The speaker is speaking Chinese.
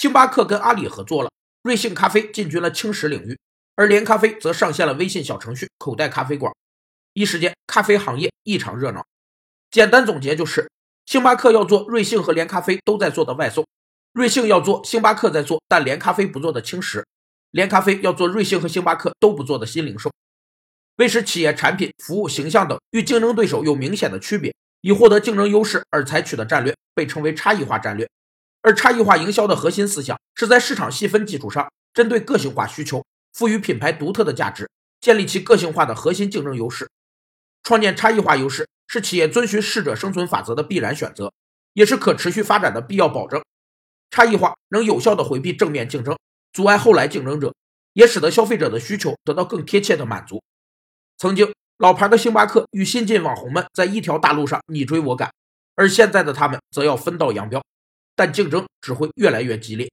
星巴克跟阿里合作了，瑞幸咖啡进军了轻食领域，而连咖啡则上线了微信小程序“口袋咖啡馆”。一时间，咖啡行业异常热闹。简单总结就是：星巴克要做瑞幸和连咖啡都在做的外送，瑞幸要做星巴克在做但连咖啡不做的轻食，连咖啡要做瑞幸和星巴克都不做的新零售。为使企业产品、服务、形象等与竞争对手有明显的区别，以获得竞争优势而采取的战略，被称为差异化战略。而差异化营销的核心思想是在市场细分基础上，针对个性化需求，赋予品牌独特的价值，建立其个性化的核心竞争优势。创建差异化优势是企业遵循适者生存法则的必然选择，也是可持续发展的必要保证。差异化能有效地回避正面竞争，阻碍后来竞争者，也使得消费者的需求得到更贴切的满足。曾经，老牌的星巴克与新晋网红们在一条大路上你追我赶，而现在的他们则要分道扬镳，但竞争只会越来越激烈。